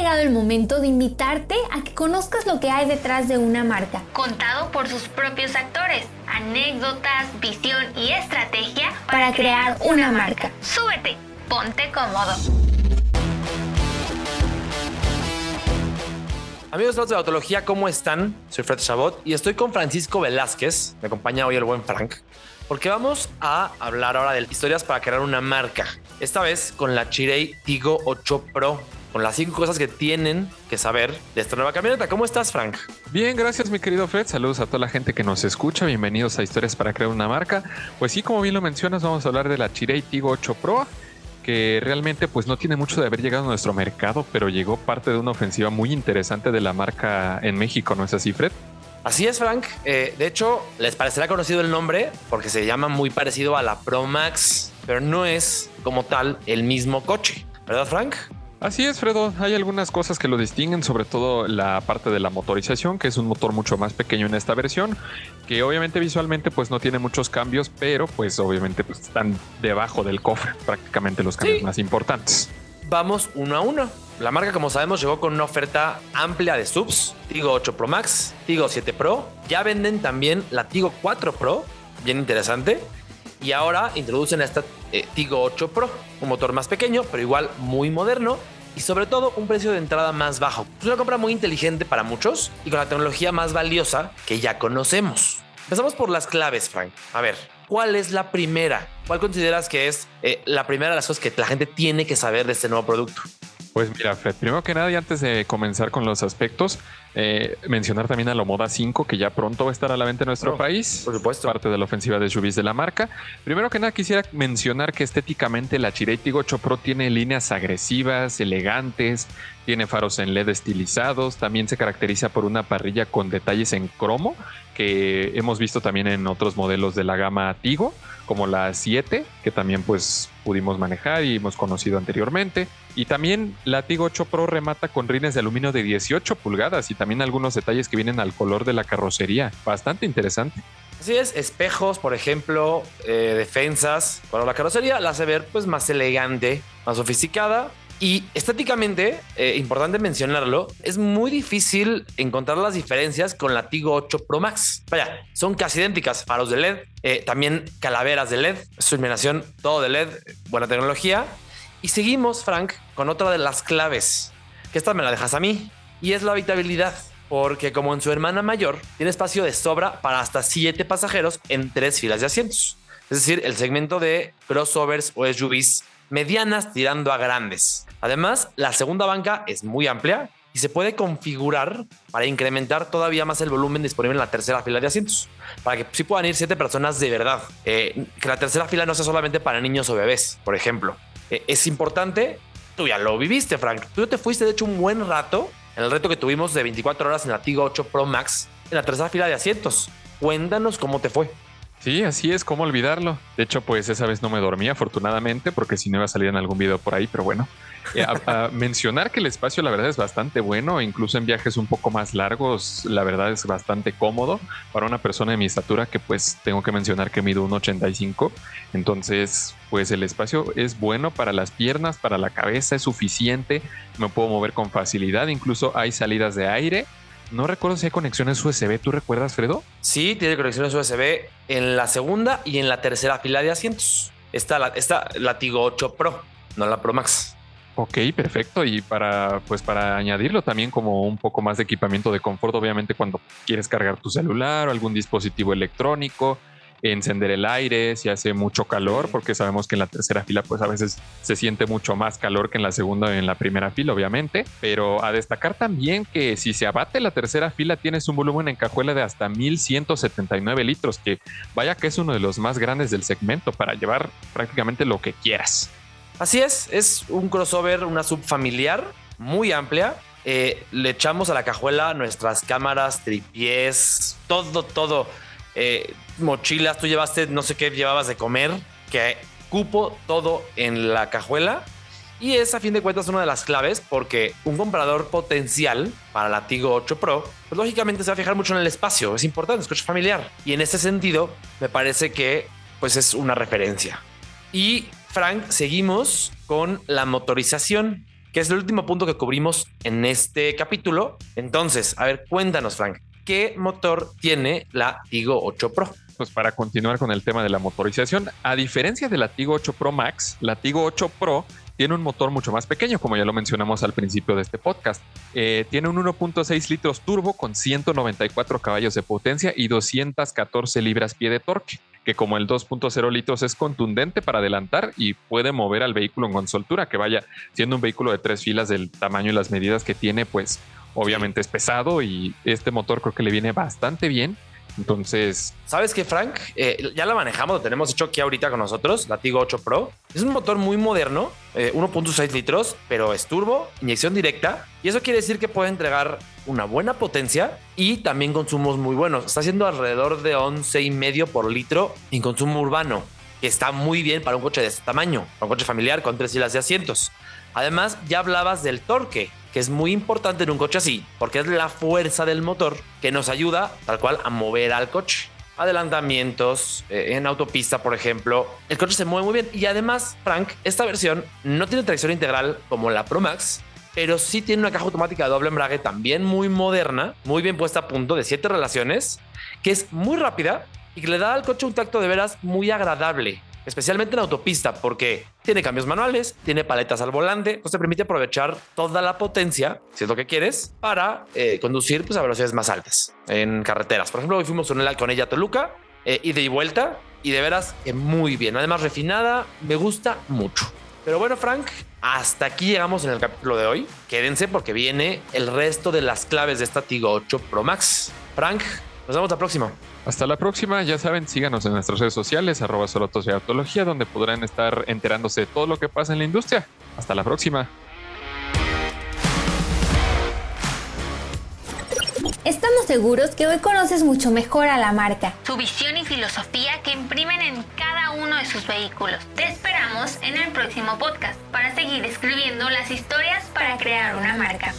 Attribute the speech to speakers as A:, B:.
A: llegado el momento de invitarte a que conozcas lo que hay detrás de una marca, contado por sus propios actores, anécdotas, visión y estrategia para, crear una marca. Súbete, ponte cómodo.
B: Amigos de Autología, ¿cómo están? Soy Fred Chabot y estoy con Francisco Velázquez. Me acompaña hoy el buen Frank. Porque vamos a hablar ahora de historias para crear una marca. Esta vez con la Chirei Tigo 8 Pro. Con las cinco cosas que tienen que saber de esta nueva camioneta. ¿Cómo estás, Frank?
C: Bien, gracias, mi querido Fred. Saludos a toda la gente que nos escucha. Bienvenidos a Historias para crear una marca. Pues sí, como bien lo mencionas, vamos a hablar de la Chirei Tigo 8 Pro que realmente pues no tiene mucho de haber llegado a nuestro mercado, pero llegó parte de una ofensiva muy interesante de la marca en México, ¿no es así, Fred?
B: Así es, Frank. Eh, de hecho, les parecerá conocido el nombre porque se llama muy parecido a la Pro Max, pero no es como tal el mismo coche, ¿verdad, Frank?
C: Así es, Fredo. Hay algunas cosas que lo distinguen, sobre todo la parte de la motorización, que es un motor mucho más pequeño en esta versión, que obviamente visualmente pues no tiene muchos cambios, pero pues obviamente pues, están debajo del cofre, prácticamente los cambios más importantes.
B: Vamos uno a uno. La marca, como sabemos, llegó con una oferta amplia de subs, Tigo 8 Pro Max, Tigo 7 Pro. Ya venden también la Tigo 4 Pro, bien interesante. Y ahora introducen esta eh, Tigo 8 Pro, un motor más pequeño, pero igual muy moderno y sobre todo un precio de entrada más bajo. Es una compra muy inteligente para muchos y con la tecnología más valiosa que ya conocemos. Empezamos por las claves, Frank. A ver, ¿cuál es la primera? ¿Cuál consideras que es eh, la primera de las cosas que la gente tiene que saber de este nuevo producto?
C: Pues mira, Fred, primero que nada y antes de comenzar con los aspectos, eh, mencionar también a la Moda 5, que ya pronto va a estar a la venta en nuestro país.
B: Por supuesto.
C: Parte de la ofensiva de SUVs de la marca. Primero que nada, quisiera mencionar que estéticamente la Chirei Tigo 8 Pro tiene líneas agresivas, elegantes, tiene faros en LED estilizados, también se caracteriza por una parrilla con detalles en cromo, que hemos visto también en otros modelos de la gama Tigo como la 7, que también pues pudimos manejar y hemos conocido anteriormente. Y también la Tigo 8 Pro remata con rines de aluminio de 18 pulgadas y también algunos detalles que vienen al color de la carrocería. Bastante interesante.
B: Así es, espejos, por ejemplo, eh, defensas. Bueno, la carrocería la hace ver pues más elegante, más sofisticada, y estéticamente, eh, importante mencionarlo, es muy difícil encontrar las diferencias con la Tigo 8 Pro Max. Vaya, son casi idénticas, faros de LED, eh, también calaveras de LED, su iluminación todo de LED, buena tecnología. Y seguimos, Frank, con otra de las claves, que esta me la dejas a mí, y es la habitabilidad. Porque como en su hermana mayor, tiene espacio de sobra para hasta 7 pasajeros en tres filas de asientos. Es decir, el segmento de crossovers o SUVs medianas tirando a grandes. Además, la segunda banca es muy amplia y se puede configurar para incrementar todavía más el volumen disponible en la tercera fila de asientos, para que sí puedan ir siete personas de verdad. Eh, que la tercera fila no sea solamente para niños o bebés, por ejemplo. Eh, es importante, tú ya lo viviste, Frank. Tú te fuiste, de hecho, un buen rato en el reto que tuvimos de 24 horas en la Tigo 8 Pro Max en la tercera fila de asientos. Cuéntanos cómo te fue.
C: Sí, así es, cómo olvidarlo. De hecho, pues esa vez no me dormí, afortunadamente, porque si no iba a salir en algún video por ahí, pero bueno. Eh, a, mencionar que el espacio, la verdad, es bastante bueno, incluso en viajes un poco más largos, la verdad es bastante cómodo para una persona de mi estatura, que pues tengo que mencionar que mido 1,85. Entonces, pues el espacio es bueno para las piernas, para la cabeza, es suficiente, me puedo mover con facilidad, incluso hay salidas de aire no recuerdo si hay conexiones USB. ¿Tú recuerdas, Fredo?
B: Sí, tiene conexiones USB en la segunda y en la tercera fila de asientos. Está la, está la Tigo 8 Pro, no la Pro Max.
C: Ok, perfecto. Y para, pues para añadirlo también como un poco más de equipamiento de confort, obviamente cuando quieres cargar tu celular o algún dispositivo electrónico, encender el aire si hace mucho calor, porque sabemos que en la tercera fila pues a veces se siente mucho más calor que en la segunda o en la primera fila, obviamente. Pero a destacar también que si se abate la tercera fila tienes un volumen en cajuela de hasta 1179 litros, que vaya que es uno de los más grandes del segmento para llevar prácticamente lo que quieras.
B: Así es, es un crossover, una subfamiliar muy amplia. Eh, le echamos a la cajuela nuestras cámaras, tripiés, todo, todo eh, mochilas, tú llevaste, no sé qué llevabas de comer, que cupo todo en la cajuela. Y es a fin de cuentas una de las claves porque un comprador potencial para la Tigo 8 Pro, pues lógicamente se va a fijar mucho en el espacio, es importante, es coche familiar. Y en ese sentido, me parece que pues es una referencia. Y Frank, seguimos con la motorización. que es el último punto que cubrimos en este capítulo. Entonces, a ver, cuéntanos, Frank, ¿qué motor tiene la Tigo 8 Pro?
C: Pues para continuar con el tema de la motorización, a diferencia de la Tigo 8 Pro Max, la Tigo 8 Pro tiene un motor mucho más pequeño, como ya lo mencionamos al principio de este podcast. Eh, tiene un 1.6 litros turbo con 194 caballos de potencia y 214 libras pie de torque, que como el 2.0 litros es contundente para adelantar y puede mover al vehículo con soltura, que vaya siendo un vehículo de tres filas del tamaño y las medidas que tiene, pues obviamente es pesado y este motor creo que le viene bastante bien entonces,
B: ¿sabes qué, Frank? Eh, ya la manejamos, lo tenemos hecho aquí ahorita con nosotros, la Tigo 8 Pro. Es un motor muy moderno, 1.6 eh, litros, pero es turbo, inyección directa. Y eso quiere decir que puede entregar una buena potencia y también consumos muy buenos. Está haciendo alrededor de 11,5 por litro en consumo urbano, que está muy bien para un coche de este tamaño, un coche familiar con tres filas de asientos. Además, ya hablabas del torque que es muy importante en un coche así, porque es la fuerza del motor que nos ayuda tal cual a mover al coche. Adelantamientos eh, en autopista, por ejemplo, el coche se mueve muy bien y además, Frank, esta versión no tiene tracción integral como la Pro Max, pero sí tiene una caja automática de doble embrague también muy moderna, muy bien puesta a punto de siete relaciones, que es muy rápida y que le da al coche un tacto de veras muy agradable especialmente en autopista, porque tiene cambios manuales, tiene paletas al volante, pues te permite aprovechar toda la potencia, si es lo que quieres, para eh, conducir pues, a velocidades más altas en carreteras. Por ejemplo, hoy fuimos con ella a Toluca, eh, ida y vuelta, y de veras muy bien. Además, refinada, me gusta mucho. Pero bueno, Frank, hasta aquí llegamos en el capítulo de hoy. Quédense porque viene el resto de las claves de esta Tigo 8 Pro Max. Frank, nos vemos la próxima.
C: Hasta la próxima, ya saben, síganos en nuestras redes sociales, arroba solotos de autología, donde podrán estar enterándose de todo lo que pasa en la industria. Hasta la próxima.
A: Estamos seguros que hoy conoces mucho mejor a la marca, su visión y filosofía que imprimen en cada uno de sus vehículos. Te esperamos en el próximo podcast para seguir escribiendo las historias para crear una marca.